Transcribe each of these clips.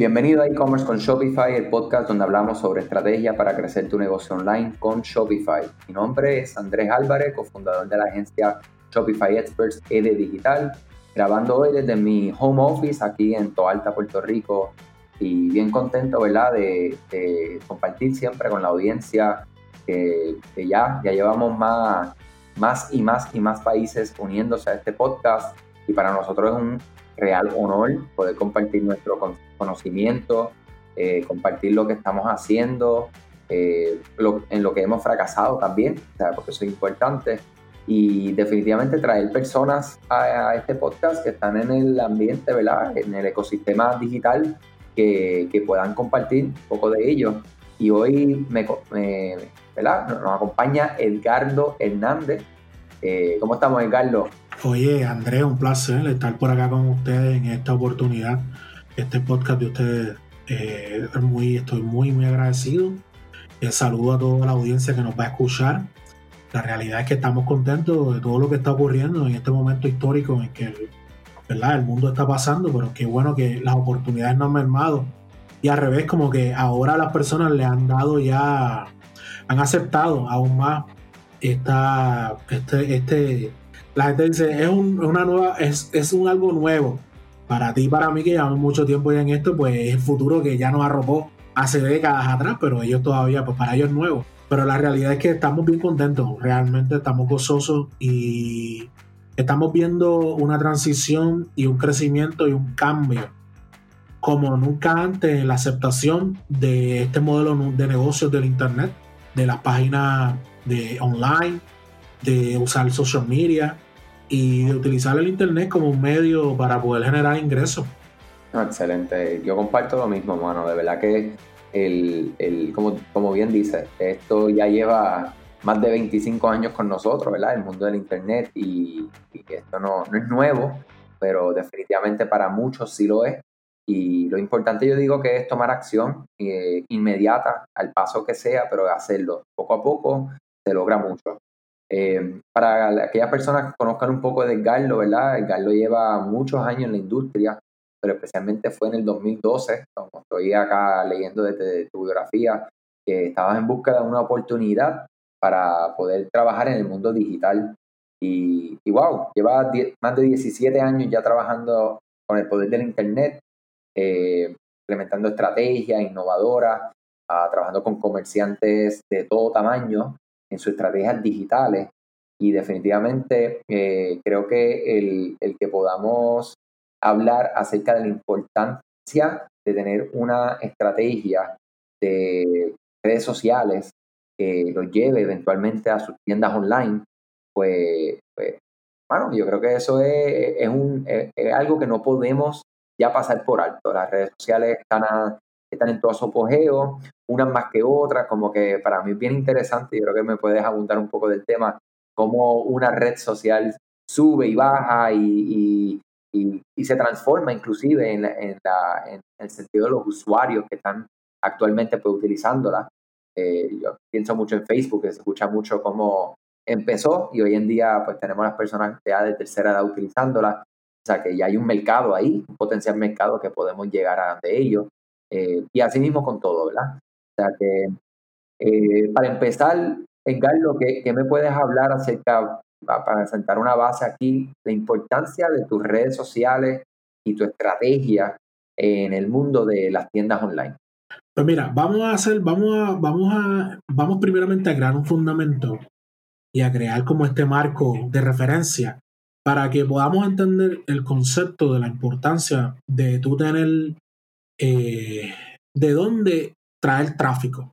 Bienvenido a e-commerce con Shopify, el podcast donde hablamos sobre estrategia para crecer tu negocio online con Shopify. Mi nombre es Andrés Álvarez, cofundador de la agencia Shopify Experts ED Digital, grabando hoy desde mi home office aquí en Toalta, Puerto Rico, y bien contento, ¿verdad?, de, compartir siempre con la audiencia que, ya, ya llevamos más, más y más y más países uniéndose a este podcast y para nosotros es un real honor poder compartir nuestro conocimiento, eh, compartir lo que estamos haciendo, eh, en lo que hemos fracasado también, porque eso es importante. Y definitivamente traer personas a, este podcast que están en el ambiente, ¿verdad? En el ecosistema digital, que, que puedan compartir un poco de ello. Y hoy me, ¿verdad? nos acompaña Edgardo Hernández. Eh, ¿Cómo estamos, Edgardo? Oye, Andrés, un placer estar por acá con ustedes en esta oportunidad. Este podcast de ustedes, eh, muy, estoy muy, muy agradecido. El saludo a toda la audiencia que nos va a escuchar. La realidad es que estamos contentos de todo lo que está ocurriendo en este momento histórico en que ¿verdad? el mundo está pasando, pero qué bueno que las oportunidades no han mermado. Y al revés, como que ahora las personas le han dado ya, han aceptado aún más esta, este, este la gente dice, es una nueva, es, es un algo nuevo. Para ti y para mí, que llevamos mucho tiempo ya en esto, pues es el futuro que ya nos arropó hace décadas atrás, pero ellos todavía, pues para ellos es nuevo. Pero la realidad es que estamos bien contentos, realmente estamos gozosos y estamos viendo una transición y un crecimiento y un cambio como nunca antes en la aceptación de este modelo de negocios del Internet, de las páginas de online, de usar social media y de utilizar el Internet como un medio para poder generar ingresos. excelente. Yo comparto lo mismo, mano. De verdad que, el, el, como, como bien dice, esto ya lleva más de 25 años con nosotros, ¿verdad? El mundo del Internet y, esto no, no, es nuevo, pero definitivamente para muchos sí lo es. Y lo importante yo digo que es tomar acción eh, inmediata al paso que sea, pero hacerlo poco a poco se logra mucho. Eh, para aquellas personas que conozcan un poco de Garlo, ¿verdad? Garlo lleva muchos años en la industria, pero especialmente fue en el 2012, como estoy acá leyendo desde tu biografía, que estabas en busca de una oportunidad para poder trabajar en el mundo digital. Y, wow, lleva más de 17 años ya trabajando con el poder del Internet, eh, implementando estrategias innovadoras, ah, trabajando con comerciantes de todo tamaño en sus estrategias digitales. Y definitivamente eh, creo que el, el, que podamos hablar acerca de la importancia de tener una estrategia de redes sociales que lo lleve eventualmente a sus tiendas online, pues, pues bueno, yo creo que eso es, es, un, es, algo que no podemos ya pasar por alto. Las redes sociales están, están en todo su apogeo, unas más que otras, como que para mí es bien interesante, yo creo que me puedes abundar un poco del tema, cómo una red social sube y baja y, y, y, se transforma inclusive en, en, la, en, el sentido de los usuarios que están actualmente pues, utilizándola. Eh, yo pienso mucho en Facebook, que se escucha mucho cómo empezó y hoy en día pues tenemos las personas ya de tercera edad utilizándola. O sea que ya hay un mercado ahí, un potencial mercado que podemos llegar a de ellos. Eh, y así mismo con todo, ¿verdad? O sea que, eh, para empezar, Edgardo, ¿qué, ¿qué me puedes hablar acerca, para sentar una base aquí, la importancia de tus redes sociales y tu estrategia en el mundo de las tiendas online? Pues mira, vamos a hacer, vamos a, vamos a, vamos primeramente a crear un fundamento y a crear como este marco de referencia para que podamos entender el concepto de la importancia de tú tener eh, de dónde traer tráfico.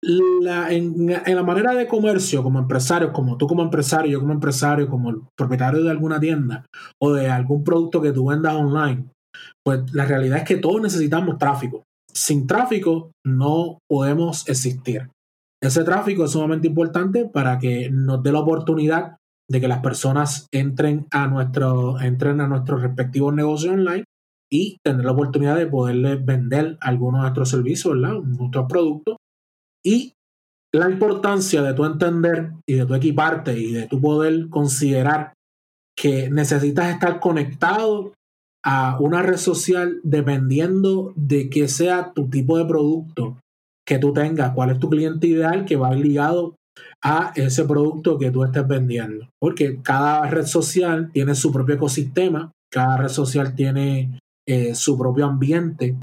La, en, la manera de comercio, como empresario, como tú como empresario, yo como empresario, como el propietario de alguna tienda o de algún producto que tú vendas online, pues la realidad es que todos necesitamos tráfico. Sin tráfico no podemos existir. Ese tráfico es sumamente importante para que nos dé la oportunidad de que las personas entren a nuestro, entren a nuestros respectivos negocios online y tener la oportunidad de poderle vender algunos de nuestros servicios, ¿verdad? nuestros productos. Y la importancia de tu entender y de tu equiparte y de tu poder considerar que necesitas estar conectado a una red social dependiendo de que sea tu tipo de producto que tú tengas, cuál es tu cliente ideal que va ligado a ese producto que tú estés vendiendo. Porque cada red social tiene su propio ecosistema, cada red social tiene eh, su propio ambiente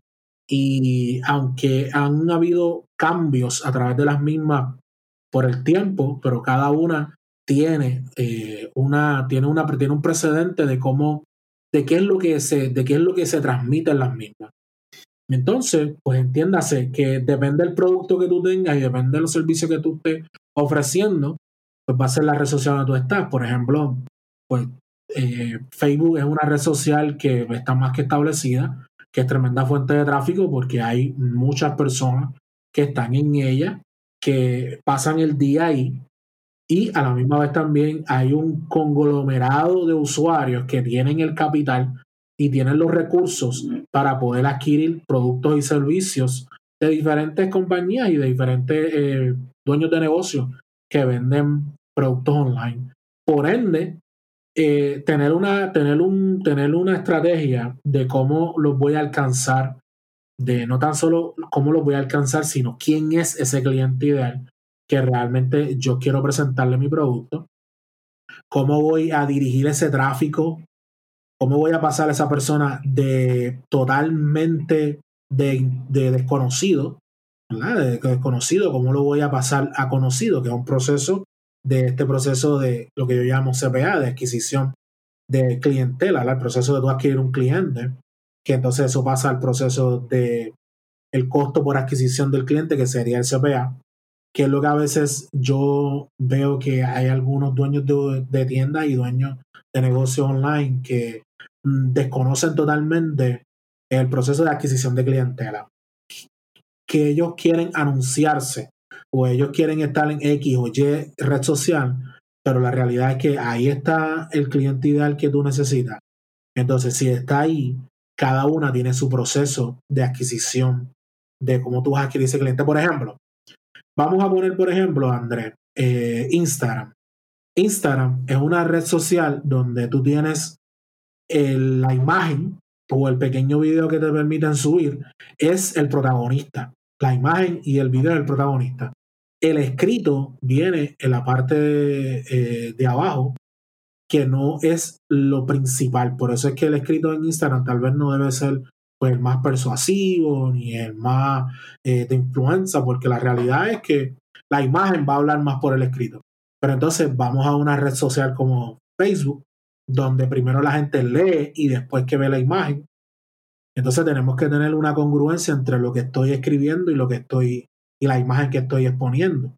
y aunque han habido cambios a través de las mismas por el tiempo, pero cada una tiene eh, una tiene una tiene un precedente de cómo de qué es lo que se de qué es lo que se transmite en las mismas. Entonces, pues entiéndase que depende del producto que tú tengas y depende de los servicios que tú estés ofreciendo, pues va a ser la red social donde tú estás. Por ejemplo, pues eh, Facebook es una red social que está más que establecida, que es tremenda fuente de tráfico porque hay muchas personas que están en ella, que pasan el día ahí y a la misma vez también hay un conglomerado de usuarios que tienen el capital y tienen los recursos para poder adquirir productos y servicios de diferentes compañías y de diferentes eh, dueños de negocios que venden productos online. Por ende, eh, tener, una, tener, un, tener una estrategia de cómo los voy a alcanzar, de no tan solo cómo los voy a alcanzar, sino quién es ese cliente ideal que realmente yo quiero presentarle mi producto, cómo voy a dirigir ese tráfico, cómo voy a pasar a esa persona de totalmente de, desconocido, ¿verdad? De desconocido, cómo lo voy a pasar a conocido, que es un proceso de este proceso de lo que yo llamo CPA, de adquisición de clientela, el proceso de tú adquirir un cliente, que entonces eso pasa al proceso de el costo por adquisición del cliente, que sería el CPA, que es lo que a veces yo veo que hay algunos dueños de, tiendas y dueños de negocios online que mm, desconocen totalmente el proceso de adquisición de clientela. Que ellos quieren anunciarse o ellos quieren estar en X o Y red social, pero la realidad es que ahí está el cliente ideal que tú necesitas. Entonces, si está ahí, cada una tiene su proceso de adquisición de cómo tú vas a adquirir ese cliente. Por ejemplo, Vamos a poner, por ejemplo, Andrés, eh, Instagram. Instagram es una red social donde tú tienes la imagen o el pequeño video que te permiten subir, es el protagonista. La imagen y el video es el protagonista. El escrito viene en la parte de, eh, de abajo, que no es lo principal. Por eso es que el escrito en Instagram tal vez no debe ser pues, el más persuasivo ni el más eh, de influencia, porque la realidad es que la imagen va a hablar más por el escrito. Pero entonces vamos a una red social como Facebook, donde primero la gente lee y después que ve la imagen. Entonces tenemos que tener una congruencia entre lo que estoy escribiendo y lo que estoy y la imagen que estoy exponiendo.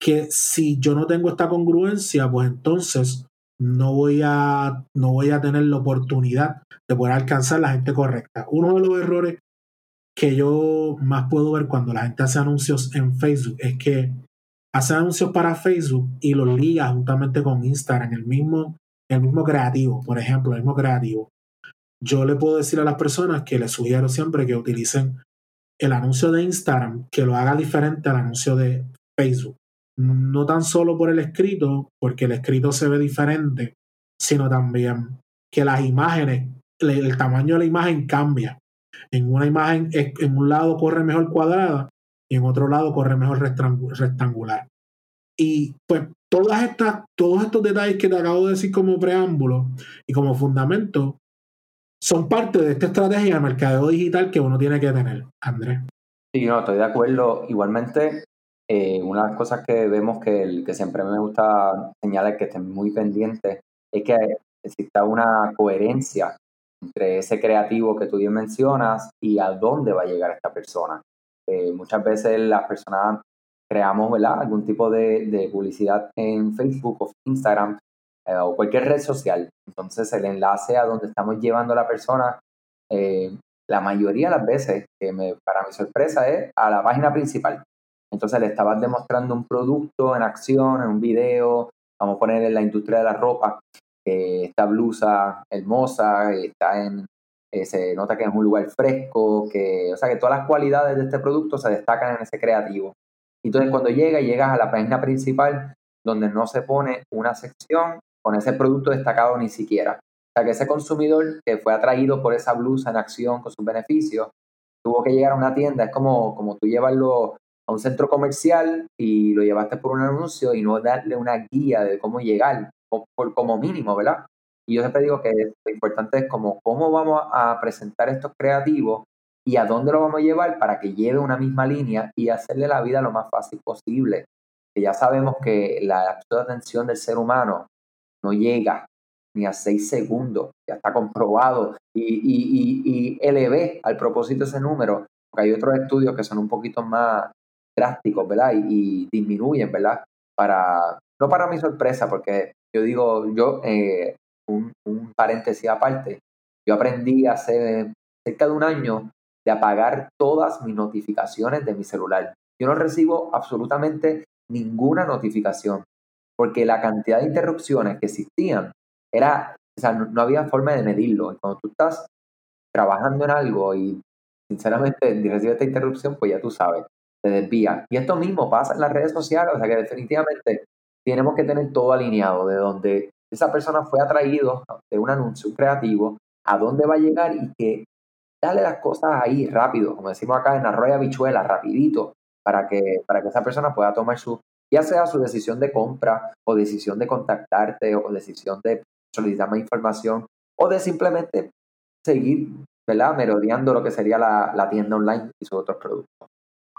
Que si yo no tengo esta congruencia, pues entonces no voy a, no voy a tener la oportunidad de poder alcanzar la gente correcta. Uno de los errores que yo más puedo ver cuando la gente hace anuncios en Facebook es que hace anuncios para Facebook y los liga juntamente con Instagram, el mismo, el mismo creativo, por ejemplo, el mismo creativo. Yo le puedo decir a las personas que les sugiero siempre que utilicen el anuncio de Instagram, que lo haga diferente al anuncio de Facebook no tan solo por el escrito, porque el escrito se ve diferente, sino también que las imágenes, el, tamaño de la imagen cambia. En una imagen, en un lado corre mejor cuadrada y en otro lado corre mejor rectangular. Y pues todas estas, todos estos detalles que te acabo de decir como preámbulo y como fundamento son parte de esta estrategia de mercadeo digital que uno tiene que tener, Andrés. Sí, no, estoy de acuerdo. Igualmente, eh, una de las cosas que vemos que, que siempre me gusta señalar que estén muy pendientes es que exista una coherencia entre ese creativo que tú bien mencionas y a dónde va a llegar esta persona. Eh, muchas veces las personas creamos ¿verdad? algún tipo de, de publicidad en Facebook o Instagram eh, o cualquier red social. Entonces el enlace a donde estamos llevando a la persona, la mayoría de las veces, que me, para mi sorpresa, es a la página principal. Entonces le estabas demostrando un producto en acción, en un video, vamos a poner en la industria de la ropa, esta blusa hermosa, está en, eh, se nota que es un lugar fresco, que, o sea que todas las cualidades de este producto se destacan en ese creativo. Entonces cuando llega, llegas a la página principal donde no se pone una sección con ese producto destacado ni siquiera. sea, que ese consumidor que fue atraído por esa blusa en acción con sus beneficios, tuvo que llegar a una tienda. Es como, como tú llevarlo a un centro comercial y lo llevaste por un anuncio y no darle una guía de cómo llegar, por, como mínimo, ¿verdad? Y yo siempre digo que lo importante es como cómo vamos a presentar estos creativos y a dónde lo vamos a llevar para que lleve una misma línea y hacerle la vida lo más fácil posible. Que ya sabemos que la atención del ser humano no llega ni a seis segundos, ya está comprobado y, y, y, elevé al propósito ese número, porque hay otros estudios que son un poquito más drásticos, ¿verdad? Y, disminuyen, ¿verdad? Para, no para mi sorpresa, porque yo digo, yo, eh, un, un paréntesis aparte, yo aprendí hace cerca de un año de apagar todas mis notificaciones de mi celular. Yo no recibo absolutamente ninguna notificación, porque la cantidad de interrupciones que existían era, o sea, no, había forma de medirlo. cuando tú estás trabajando en algo y sinceramente recibes esta interrupción, pues ya tú sabes, te desvía. Y esto mismo pasa en las redes sociales, o sea que definitivamente tenemos que tener todo alineado, de donde esa persona fue atraído de un anuncio creativo, a dónde va a llegar y que dale las cosas ahí rápido, como decimos acá en arroya bichuela, rapidito, para que, para que esa persona pueda tomar su, ya sea su decisión de compra o decisión de contactarte o decisión de solicitar más información o de simplemente seguir, ¿verdad? Merodeando lo que sería la, la tienda online y sus otros productos.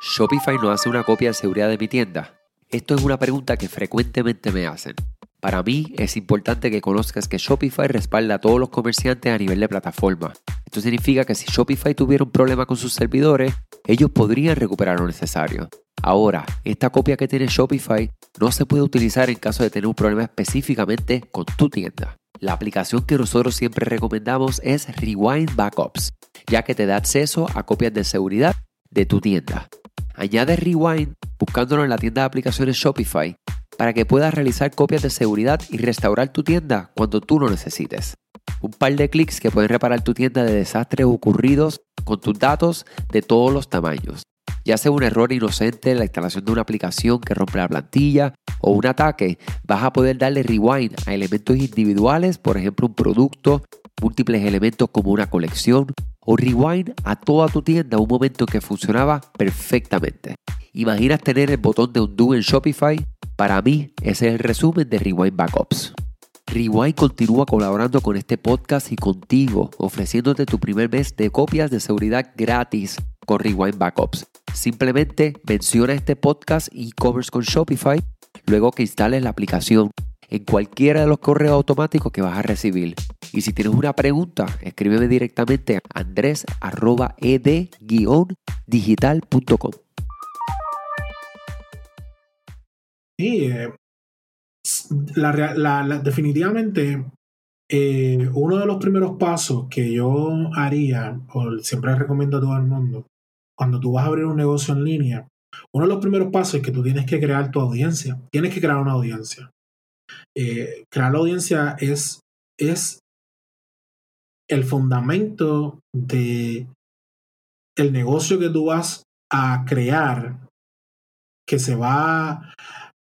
Shopify no hace una copia de seguridad de mi tienda. Esto es una pregunta que frecuentemente me hacen. Para mí es importante que conozcas que Shopify respalda a todos los comerciantes a nivel de plataforma. Esto significa que si Shopify tuviera un problema con sus servidores, ellos podrían recuperar lo necesario. Ahora, esta copia que tiene Shopify no se puede utilizar en caso de tener un problema específicamente con tu tienda. La aplicación que nosotros siempre recomendamos es Rewind Backups, ya que te da acceso a copias de seguridad de tu tienda. Añade Rewind buscándolo en la tienda de aplicaciones Shopify para que puedas realizar copias de seguridad y restaurar tu tienda cuando tú lo necesites. Un par de clics que pueden reparar tu tienda de desastres ocurridos con tus datos de todos los tamaños. Ya sea un error inocente en la instalación de una aplicación que rompe la plantilla o un ataque, vas a poder darle rewind a elementos individuales, por ejemplo un producto, múltiples elementos como una colección, o rewind a toda tu tienda un momento que funcionaba perfectamente. ¿Imaginas tener el botón de undo en Shopify? Para mí, ese es el resumen de Rewind Backups. Rewind continúa colaborando con este podcast y contigo, ofreciéndote tu primer mes de copias de seguridad gratis con Rewind Backups. Simplemente menciona este podcast e-commerce con Shopify luego que instales la aplicación en cualquiera de los correos automáticos que vas a recibir. Y si tienes una pregunta, escríbeme directamente a andres.ed-digital.com. Sí, eh, definitivamente eh, uno de los primeros pasos que yo haría, o siempre recomiendo a todo el mundo, cuando tú vas a abrir un negocio en línea, uno de los primeros pasos es que tú tienes que crear tu audiencia. Tienes que crear una audiencia. Eh, crear la audiencia es, es el fundamento de el negocio que tú vas a crear que se va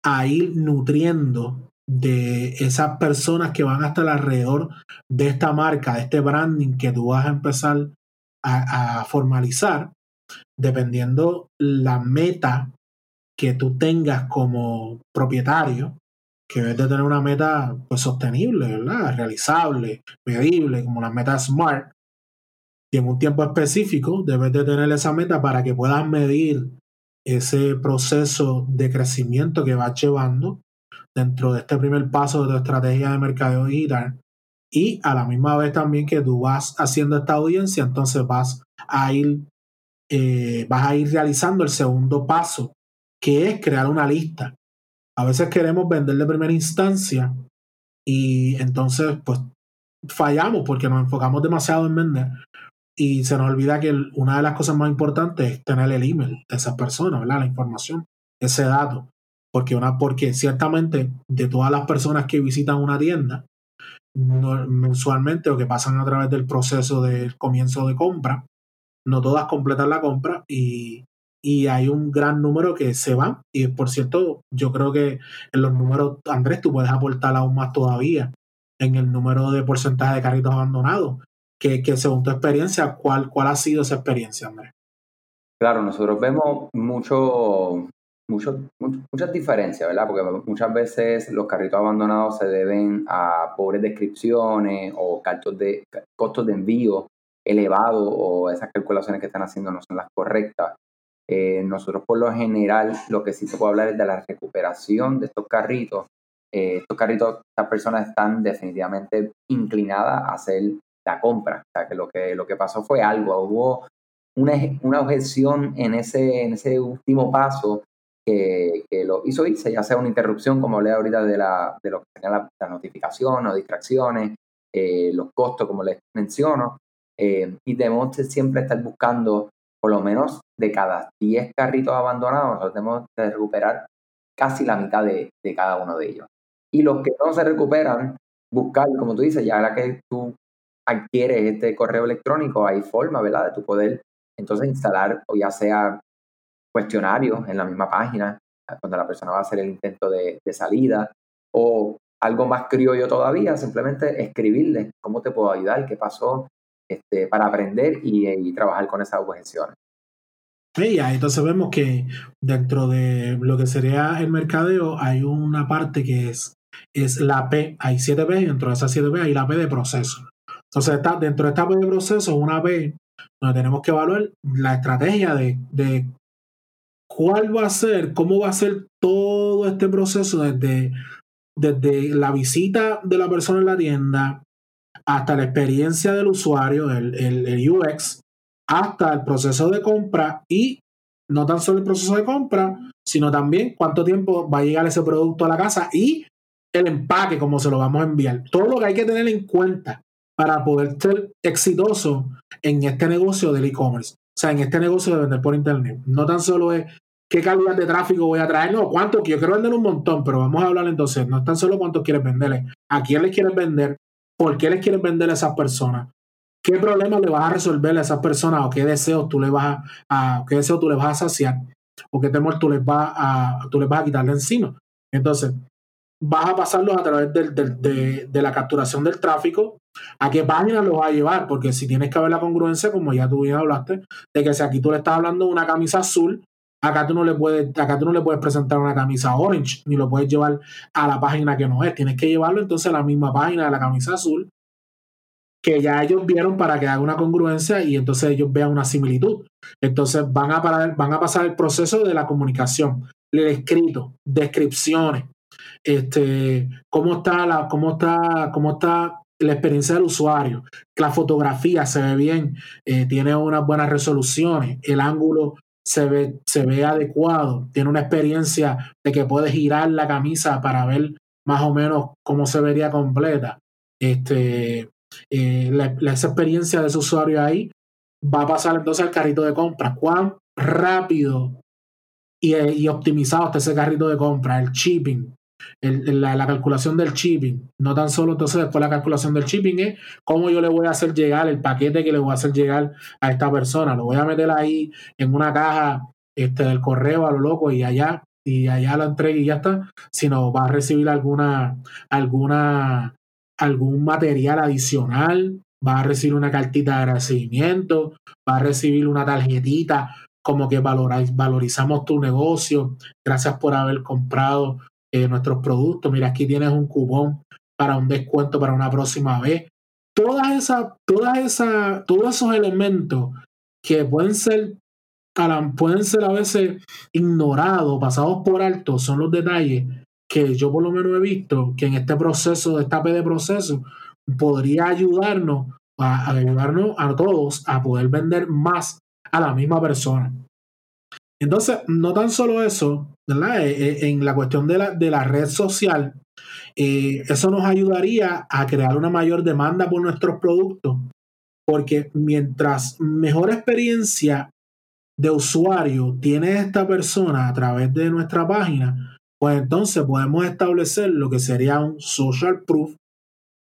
a ir nutriendo de esas personas que van a estar alrededor de esta marca, de este branding que tú vas a empezar a, formalizar, dependiendo la meta que tú tengas como propietario, que debes de tener una meta pues, sostenible, ¿verdad? realizable, medible, como las metas SMART, y en un tiempo específico debes de tener esa meta para que puedas medir ese proceso de crecimiento que vas llevando dentro de este primer paso de tu estrategia de mercadeo digital y a la misma vez también que tú vas haciendo esta audiencia, entonces vas a ir, eh, vas a ir realizando el segundo paso, que es crear una lista. A veces queremos vender de primera instancia y entonces pues fallamos porque nos enfocamos demasiado en vender y se nos olvida que una de las cosas más importantes es tener el email de esas personas. La información, ese dato. Porque, una, porque ciertamente de todas las personas que visitan una tienda, mensualmente o que pasan a través del proceso del comienzo de compra, no todas completan la compra y, y hay un gran número que se van. Y por cierto, yo creo que en los números, Andrés, tú puedes aportar aún más todavía en el número de porcentaje de carritos abandonados. Que, que según tu experiencia, ¿cuál, ¿cuál ha sido esa experiencia, Andrés? Claro, nosotros vemos mucho, mucho, muchas diferencias, ¿verdad? Porque muchas veces los carritos abandonados se deben a pobres descripciones o de, costos de envío elevados o esas calculaciones que están haciendo no son las correctas. Eh, nosotros por lo general lo que sí se puede hablar es de la recuperación de estos carritos. Eh, estos carritos, estas personas están definitivamente inclinadas a hacer la compra. O sea, que lo que, lo que pasó fue algo, hubo una, una objeción en ese, en ese último paso que, lo hizo irse, ya sea una interrupción, como hablé ahorita de, la, de lo que serían las notificaciones o distracciones, eh, los costos, como les menciono, eh, y debemos siempre estar buscando por lo menos de cada 10 carritos abandonados, nosotros tenemos que recuperar casi la mitad de, de, cada uno de ellos. Y los que no se recuperan, buscar, como tú dices, ya ahora que tú adquieres este correo electrónico, hay forma, ¿verdad?, de tu poder entonces instalar o ya sea cuestionarios en la misma página cuando la persona va a hacer el intento de, salida o algo más criollo todavía, simplemente escribirle cómo te puedo ayudar, qué pasó, este, para aprender y, trabajar con esas objeciones. Sí, entonces vemos que dentro de lo que sería el mercadeo hay una parte que es, es la P, hay 7 P dentro de esas 7 P hay la P de proceso. Entonces está, dentro de de proceso, una P donde tenemos que evaluar la estrategia de, de cuál va a ser, cómo va a ser todo este proceso desde, desde la visita de la persona en la tienda hasta la experiencia del usuario, el, el, UX, hasta el proceso de compra y no tan solo el proceso de compra, sino también cuánto tiempo va a llegar ese producto a la casa y el empaque, cómo se lo vamos a enviar. Todo lo que hay que tener en cuenta para poder ser exitoso en este negocio del e-commerce. O sea, en este negocio de vender por internet. No tan solo es qué calidad de tráfico voy a traer, no, cuánto, yo quiero vender un montón, pero vamos a hablar entonces, no es tan solo cuánto quieres venderle, a quién les quieres vender, por qué les quieres vender a esas personas, qué problema le vas a resolver a esas personas o qué deseos tú le vas a, qué deseo tú le vas a saciar o qué temor tú les vas a, tú les vas a quitar de encima. Entonces, vas a pasarlos a través de, de, la capturación del tráfico, a qué página los vas a llevar, porque si tienes que ver la congruencia, como ya tú bien hablaste, de que si aquí tú le estás hablando de una camisa azul, acá tú no le puedes, acá tú no le puedes presentar una camisa orange, ni lo puedes llevar a la página que no es. Tienes que llevarlo entonces a la misma página de la camisa azul, que ya ellos vieron para que haga una congruencia y entonces ellos vean una similitud. Entonces van a, van a pasar el proceso de la comunicación, el escrito, descripciones, este, cómo está la, cómo está, cómo está la experiencia del usuario, la fotografía se ve bien, eh, tiene unas buenas resoluciones, el ángulo se ve, se ve adecuado, tiene una experiencia de que puede girar la camisa para ver más o menos cómo se vería completa. Este, eh, esa experiencia de ese usuario ahí va a pasar entonces al carrito de compra. Cuán rápido y, y optimizado está ese carrito de compra, el shipping, la, calculación del shipping. No tan solo entonces después la calculación del shipping es cómo yo le voy a hacer llegar el paquete que le voy a hacer llegar a esta persona. Lo voy a meter ahí en una caja este, del correo a lo loco y allá y allá lo entregue y ya está, sino va a recibir alguna, alguna, algún material adicional, va a recibir una cartita de agradecimiento, va a recibir una tarjetita como que valorizamos tu negocio, gracias por haber comprado eh, nuestros productos. Mira, aquí tienes un cupón para un descuento para una próxima vez. Todas esas, todas esas, todos esos elementos que pueden ser, pueden ser a veces ignorados, pasados por alto, son los detalles que yo por lo menos he visto que en este proceso, de esta P de proceso, podría ayudarnos a ayudarnos a todos a poder vender más a la misma persona. Entonces, no tan solo eso, Eh, eh, en la cuestión de la, de la red social, eh, eso nos ayudaría a crear una mayor demanda por nuestros productos, porque mientras mejor experiencia de usuario tiene esta persona a través de nuestra página, pues entonces podemos establecer lo que sería un social proof,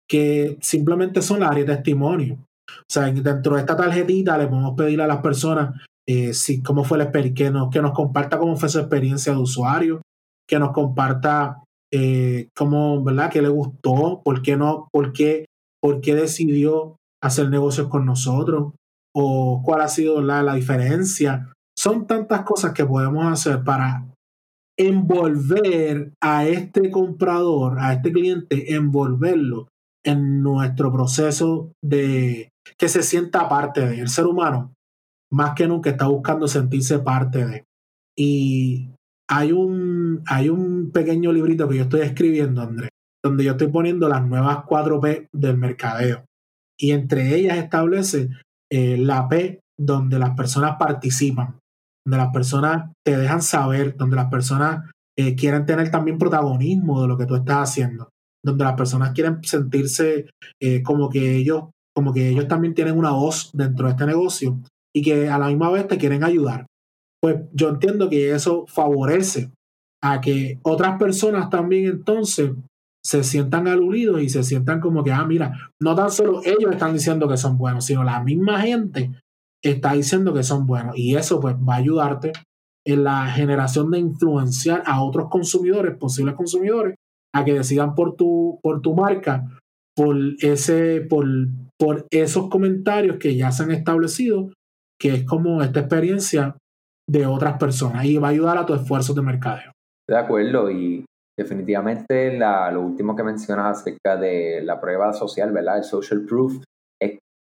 que simplemente son las áreas de testimonio. O sea, dentro de esta tarjetita le podemos pedir a las personas eh, si, cómo fue la que nos, que nos comparta cómo fue su experiencia de usuario, que nos comparta eh, cómo, ¿verdad? ¿Qué le gustó? ¿Por qué no? ¿Por qué, por qué decidió hacer negocios con nosotros? ¿O cuál ha sido la, la diferencia? Son tantas cosas que podemos hacer para envolver a este comprador, a este cliente, envolverlo en nuestro proceso de que se sienta parte del ser humano, más que nunca está buscando sentirse parte de. Y hay un, hay un pequeño librito que yo estoy escribiendo, Andrés, donde yo estoy poniendo las nuevas 4P del mercadeo. Y entre ellas establece eh, la P donde las personas participan, donde las personas te dejan saber, donde las personas eh, quieren tener también protagonismo de lo que tú estás haciendo, donde las personas quieren sentirse eh, como que ellos, como que ellos también tienen una voz dentro de este negocio y que a la misma vez te quieren ayudar pues yo entiendo que eso favorece a que otras personas también entonces se sientan aludidos y se sientan como que, ah, mira, no tan solo ellos están diciendo que son buenos, sino la misma gente está diciendo que son buenos. Y eso pues va a ayudarte en la generación de influenciar a otros consumidores, posibles consumidores, a que decidan por tu, por tu marca, por, ese, por, por esos comentarios que ya se han establecido, que es como esta experiencia de otras personas y va a ayudar a tu esfuerzo de mercadeo. De acuerdo, y definitivamente la, lo último que mencionas acerca de la prueba social, ¿verdad? El social proof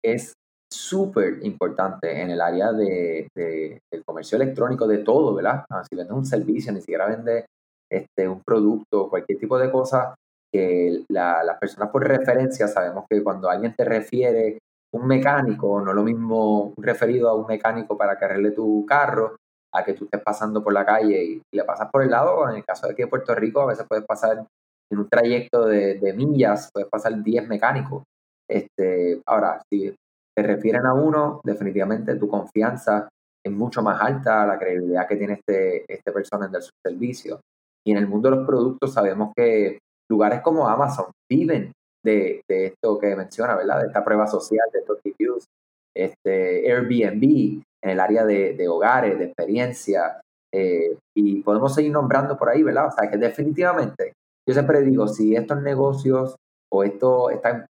es súper importante en el área de, del comercio electrónico, de todo, ¿verdad? Ah, si vendes un servicio, ni siquiera vendes este, un producto, cualquier tipo de cosa, que las personas por referencia sabemos que cuando alguien te refiere un mecánico, no lo mismo referido a un mecánico para que arregle tu carro, a que tú estés pasando por la calle y, le pasas por el lado, en el caso de aquí de Puerto Rico, a veces puedes pasar en un trayecto de, millas, puedes pasar 10 mecánicos. Este, ahora, si te refieren a uno, definitivamente tu confianza es mucho más alta, la credibilidad que tiene este, este personal del servicio. Y en el mundo de los productos sabemos que lugares como Amazon viven de, de esto que menciona, ¿verdad? De esta prueba social, de estos reviews. Este, Airbnb, en el área de, hogares, de experiencia, eh, y podemos seguir nombrando por ahí, ¿verdad? O sea, que definitivamente, yo siempre digo, si estos negocios o esto, estas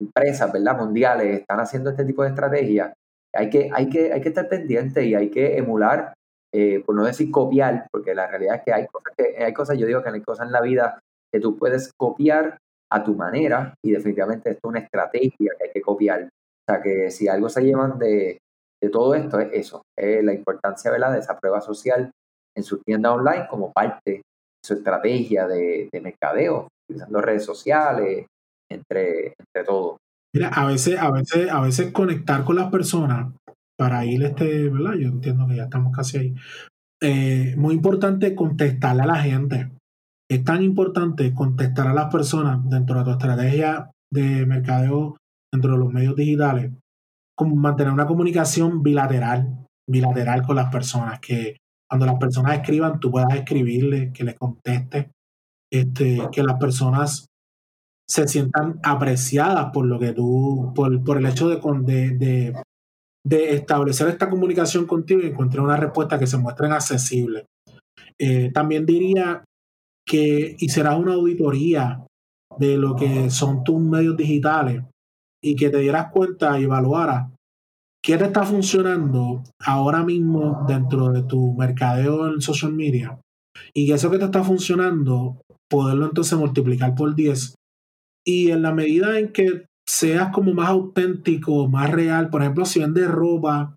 empresas, ¿verdad? Mundiales están haciendo este tipo de estrategias, hay que, hay que, hay que estar pendiente y hay que emular, eh, por no decir copiar, porque la realidad es que hay cosas que, hay cosas, yo digo que hay cosas en la vida que tú puedes copiar a tu manera y definitivamente esto es una estrategia que hay que copiar. O sea, que si algo se llevan de, de todo esto es eso, es la importancia ¿verdad? de esa prueba social en su tienda online como parte de su estrategia de, mercadeo, utilizando redes sociales, entre, entre todo. Mira, a veces, a veces, a veces conectar con las personas para ir este, ¿verdad? Yo entiendo que ya estamos casi ahí. Eh, muy importante contestarle a la gente. Es tan importante contestar a las personas dentro de tu estrategia de mercadeo, dentro de los medios digitales, como mantener una comunicación bilateral, bilateral con las personas, que cuando las personas escriban, tú puedas escribirle, que les conteste, este, que las personas se sientan apreciadas por lo que tú, por, por el hecho de, de, de, establecer esta comunicación contigo y encontrar una respuesta que se muestren accesibles. Eh, también diría que hicieras una auditoría de lo que son tus medios digitales y que te dieras cuenta y evaluaras qué te está funcionando ahora mismo dentro de tu mercadeo en social media y que eso que te está funcionando, poderlo entonces multiplicar por 10 y en la medida en que seas como más auténtico, más real, por ejemplo, si vendes ropa,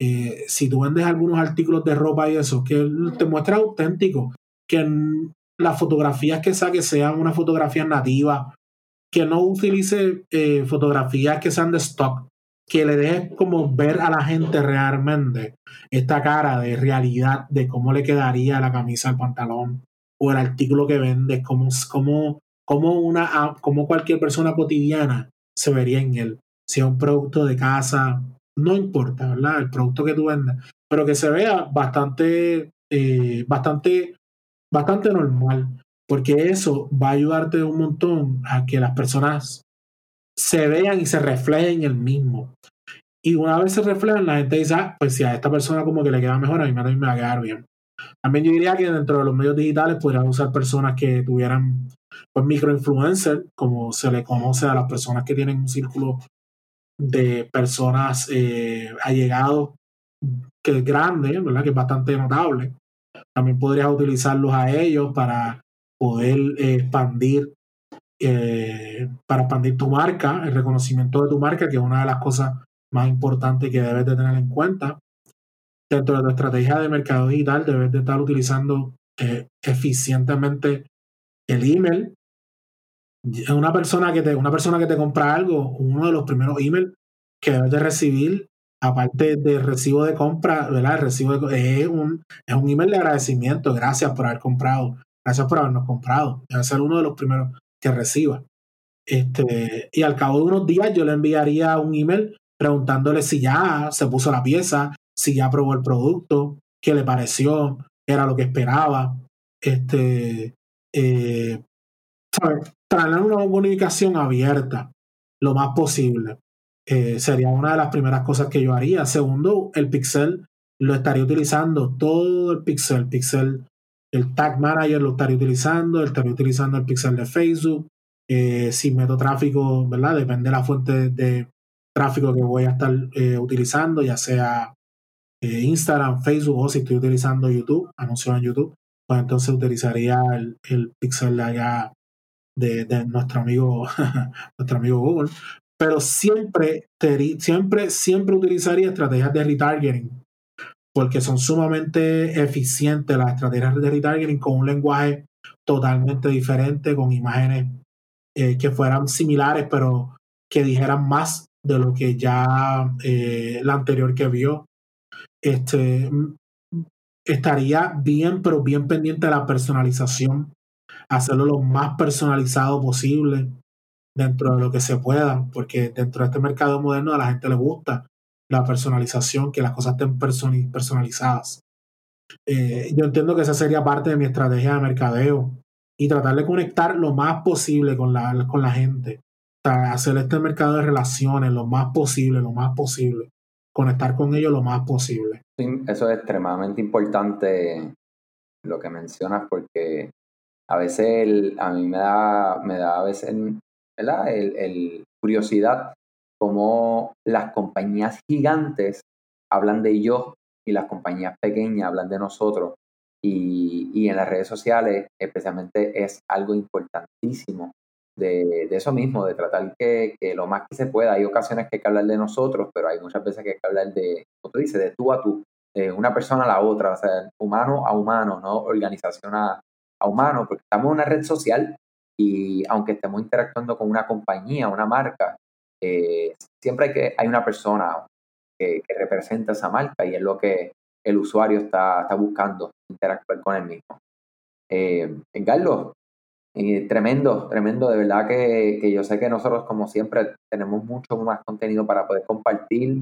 eh, si tú vendes algunos artículos de ropa y eso, que te muestra auténtico, que las fotografías que saques sean una fotografía nativa que no utilice eh, fotografías que sean de stock, que le deje como ver a la gente realmente esta cara de realidad de cómo le quedaría la camisa al pantalón o el artículo que vendes, como, como, como, una, como cualquier persona cotidiana se vería en él. Si es un producto de casa, no importa, ¿verdad? El producto que tú vendes, pero que se vea bastante, eh, bastante, bastante normal porque eso va a ayudarte un montón a que las personas se vean y se reflejen en el mismo. Y una vez se reflejan, la gente dice, ah, pues si a esta persona como que le queda mejor, a mí, me va a quedar bien. También yo diría que dentro de los medios digitales podrían usar personas que tuvieran pues microinfluencer, como se le conoce a las personas que tienen un círculo de personas eh, allegados que es grande, ¿verdad? que es bastante notable. También podrías utilizarlos a ellos para poder eh, expandir eh, para expandir tu marca, el reconocimiento de tu marca, que es una de las cosas más importantes que debes de tener en cuenta. Dentro de tu estrategia de mercado digital, debes de estar utilizando eh, eficientemente el email. Una persona, que te, una persona que te compra algo, uno de los primeros emails que debes de recibir, aparte del recibo de compra, ¿verdad? El recibo es, un, es un email de agradecimiento. Gracias por haber comprado. Gracias por habernos comprado. Debe ser uno de los primeros que reciba. Este, y al cabo de unos días yo le enviaría un email preguntándole si ya se puso la pieza, si ya probó el producto, qué le pareció, era lo que esperaba. Este, eh, una comunicación abierta lo más posible. Eh, sería una de las primeras cosas que yo haría. Segundo, el Pixel lo estaría utilizando todo el Pixel. Pixel el Tag Manager lo estaría utilizando, estaría utilizando el pixel de Facebook. Eh, si meto tráfico, ¿verdad? Depende de la fuente de tráfico que voy a estar eh, utilizando, ya sea Instagram, Facebook o si estoy utilizando YouTube, anuncios en YouTube, pues entonces utilizaría el, el pixel de allá de, de nuestro amigo, nuestro amigo Google. Pero siempre, siempre, siempre utilizaría estrategias de retargeting porque son sumamente eficientes las estrategias de retargeting con un lenguaje totalmente diferente, con imágenes eh, que fueran similares, pero que dijeran más de lo que ya eh, la anterior que vio. Este, estaría bien, pero bien pendiente de la personalización, hacerlo lo más personalizado posible dentro de lo que se pueda, porque dentro de este mercado moderno a la gente le gusta la personalización, que las cosas estén personalizadas. Eh, yo entiendo que esa sería parte de mi estrategia de mercadeo y tratar de conectar lo más posible con la, con la gente. hacer este mercado de relaciones lo más posible, lo más posible. Conectar con ellos lo más posible. Eso es extremadamente importante lo que mencionas porque a veces a mí me da, me da a veces ¿verdad? El, el curiosidad cómo las compañías gigantes hablan de ellos y las compañías pequeñas hablan de nosotros. Y, en las redes sociales especialmente es algo importantísimo de, eso mismo, de tratar que, lo más que se pueda. Hay ocasiones que hay que hablar de nosotros, pero hay muchas veces que hay que hablar de, como tú dices, de tú a tú, de una persona a la otra, o sea, humano a humano, no organización a, a humano, porque estamos en una red social y aunque estemos interactuando con una compañía, una marca, eh, siempre hay, que, hay una persona que, representa esa marca y es lo que el usuario está, está buscando, interactuar con él mismo. Eh, Carlos, eh, tremendo, tremendo, de verdad que, que, yo sé que nosotros como siempre tenemos mucho más contenido para poder compartir.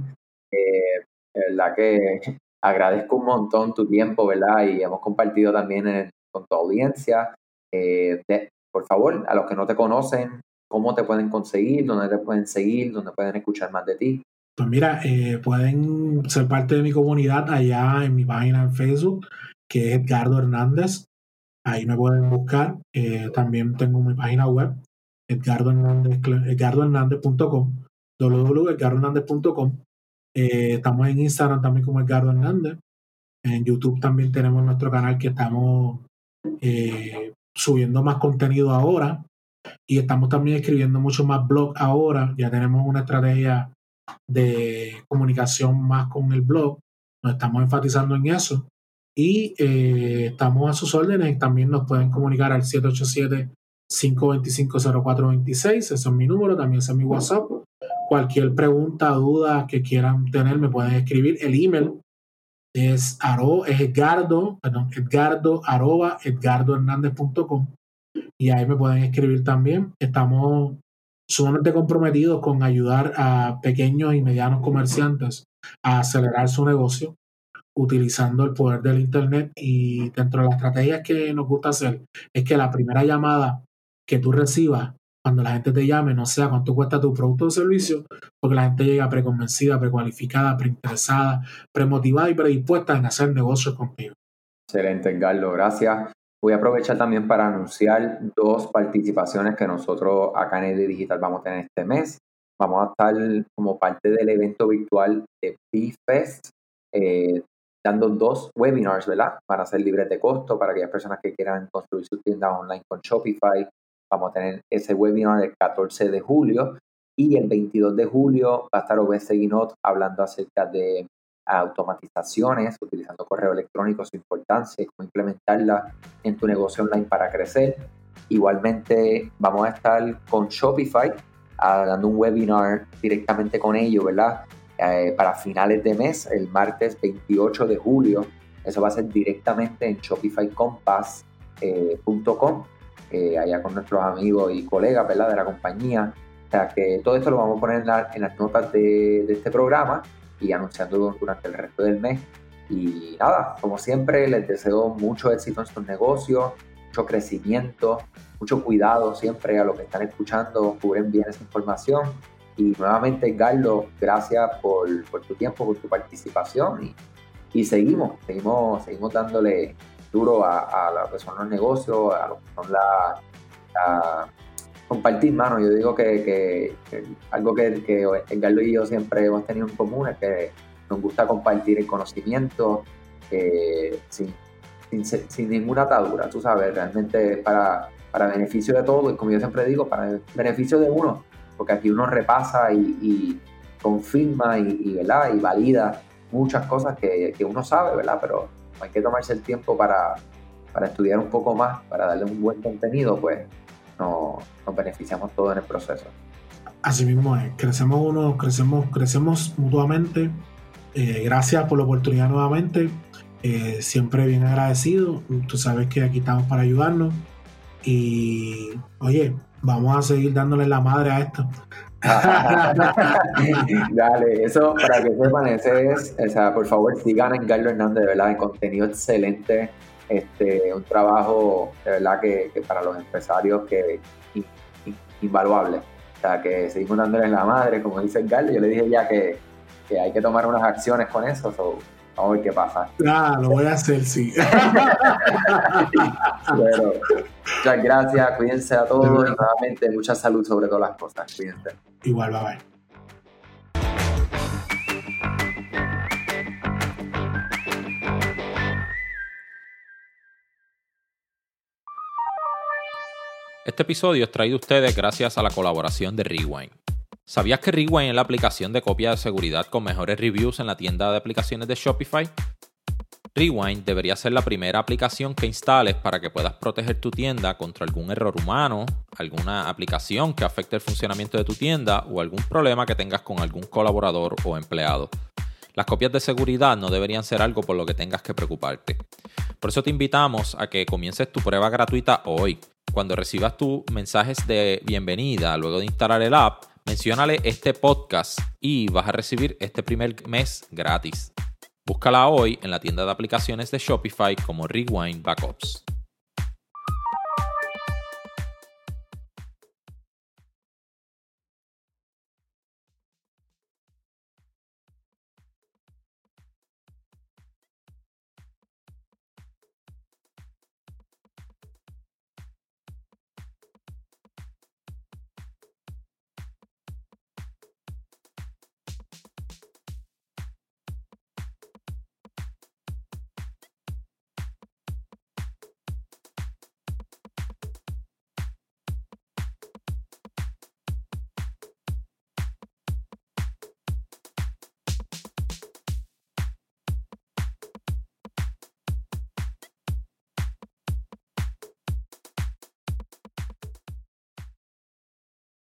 Eh, de verdad que agradezco un montón tu tiempo, ¿verdad? Y hemos compartido también con tu audiencia. Por favor, a los que no te conocen, cómo te pueden conseguir, dónde te pueden seguir, dónde pueden escuchar más de ti. Pues mira, eh, pueden ser parte de mi comunidad allá en mi página en Facebook, que es Edgardo Hernández. Ahí me pueden buscar. Eh, también tengo mi página web, edgardohernández.com, www.edgardohernández.com. Eh, estamos en Instagram también como Edgardo Hernández. En YouTube también tenemos nuestro canal que estamos subiendo más contenido ahora y estamos también escribiendo mucho más blog ahora. Ya tenemos una estrategia de comunicación más con el blog. Nos estamos enfatizando en eso. Y eh, estamos a sus órdenes. También nos pueden comunicar al 787-525-0426. Ese es mi número, también ese es mi WhatsApp. Cualquier pregunta, duda que quieran tener, me pueden escribir. El email es, aro, es edgardo, perdón, edgardo arroba edgardohernández.com y ahí me pueden escribir también. Estamos sumamente comprometidos con ayudar a pequeños y medianos comerciantes a acelerar su negocio utilizando el poder del Internet y dentro de las estrategias que nos gusta hacer es que la primera llamada que tú recibas cuando la gente te llame no sea cuánto cuesta tu producto o servicio, porque la gente llega preconvencida, precualificada, preinteresada, premotivada y predispuesta en hacer negocios contigo. Excelente, Edgardo, gracias. Voy a aprovechar también para anunciar dos participaciones que nosotros acá en ED Digital vamos a tener este mes. Vamos a estar como parte del evento virtual de B-Fest, eh, dando dos webinars, ¿verdad? Van a ser libres de costo para aquellas personas que quieran construir su tienda online con Shopify. Vamos a tener ese webinar el 14 de julio y el 22 de julio va a estar Guinot hablando acerca de automatizaciones, utilizando correo electrónico, su importancia y cómo implementarla en tu negocio online para crecer. Igualmente vamos a estar con Shopify ah, dando un webinar directamente con ellos, ¿verdad? Eh, para finales de mes, el martes 28 de julio. Eso va a ser directamente en shopifycompass.com, eh, eh, allá con nuestros amigos y colegas, ¿verdad? De la compañía. O sea que todo esto lo vamos a poner en, las notas de, de este programa y anunciando durante el resto del mes. Y nada, como siempre, les deseo mucho éxito en sus negocios, mucho crecimiento, mucho cuidado siempre a los que están escuchando, cubren bien esa información. Y nuevamente, Carlos, gracias por, por, tu tiempo, por tu participación. Y, y, seguimos, seguimos, seguimos dándole duro a, a lo que son los negocios, a lo que son la, la compartir, mano. Yo digo que, algo que, que Edgardo y yo siempre hemos tenido en común es que nos gusta compartir el conocimiento eh, sin, sin, ninguna atadura, tú sabes, realmente para, para beneficio de todos y como yo siempre digo, para el beneficio de uno, porque aquí uno repasa y, confirma y, ¿verdad? y valida muchas cosas que, que, uno sabe, ¿verdad? Pero hay que tomarse el tiempo para, para estudiar un poco más, para darle un buen contenido, pues nos, beneficiamos todos en el proceso. Así mismo es, crecemos uno, crecemos, crecemos mutuamente. Eh, gracias por la oportunidad nuevamente. Eh, siempre bien agradecido. Tú sabes que aquí estamos para ayudarnos. Y oye, vamos a seguir dándole la madre a esto. Dale, eso para que sepan, ese es, o sea, por favor sigan en Carlos Hernández, de verdad, en contenido excelente este, un trabajo de verdad que, para los empresarios que invaluable. O sea, que seguimos dándole la madre, como dice Gallo. Yo le dije ya que, hay que tomar unas acciones con eso. Vamos a ver qué pasa. Ah, lo voy a hacer, sí. muchas gracias, cuídense a todos y nuevamente mucha salud sobre todas las cosas. Cuídense. Igual, bye bye. Este episodio es traído a ustedes gracias a la colaboración de Rewind. ¿Sabías que Rewind es la aplicación de copia de seguridad con mejores reviews en la tienda de aplicaciones de Shopify? Rewind debería ser la primera aplicación que instales para que puedas proteger tu tienda contra algún error humano, alguna aplicación que afecte el funcionamiento de tu tienda o algún problema que tengas con algún colaborador o empleado. Las copias de seguridad no deberían ser algo por lo que tengas que preocuparte. Por eso te invitamos a que comiences tu prueba gratuita hoy cuando recibas tus mensajes de bienvenida luego de instalar el app, menciónale este podcast y vas a recibir este primer mes gratis. Búscala hoy en la tienda de aplicaciones de Shopify como Rewind Backups.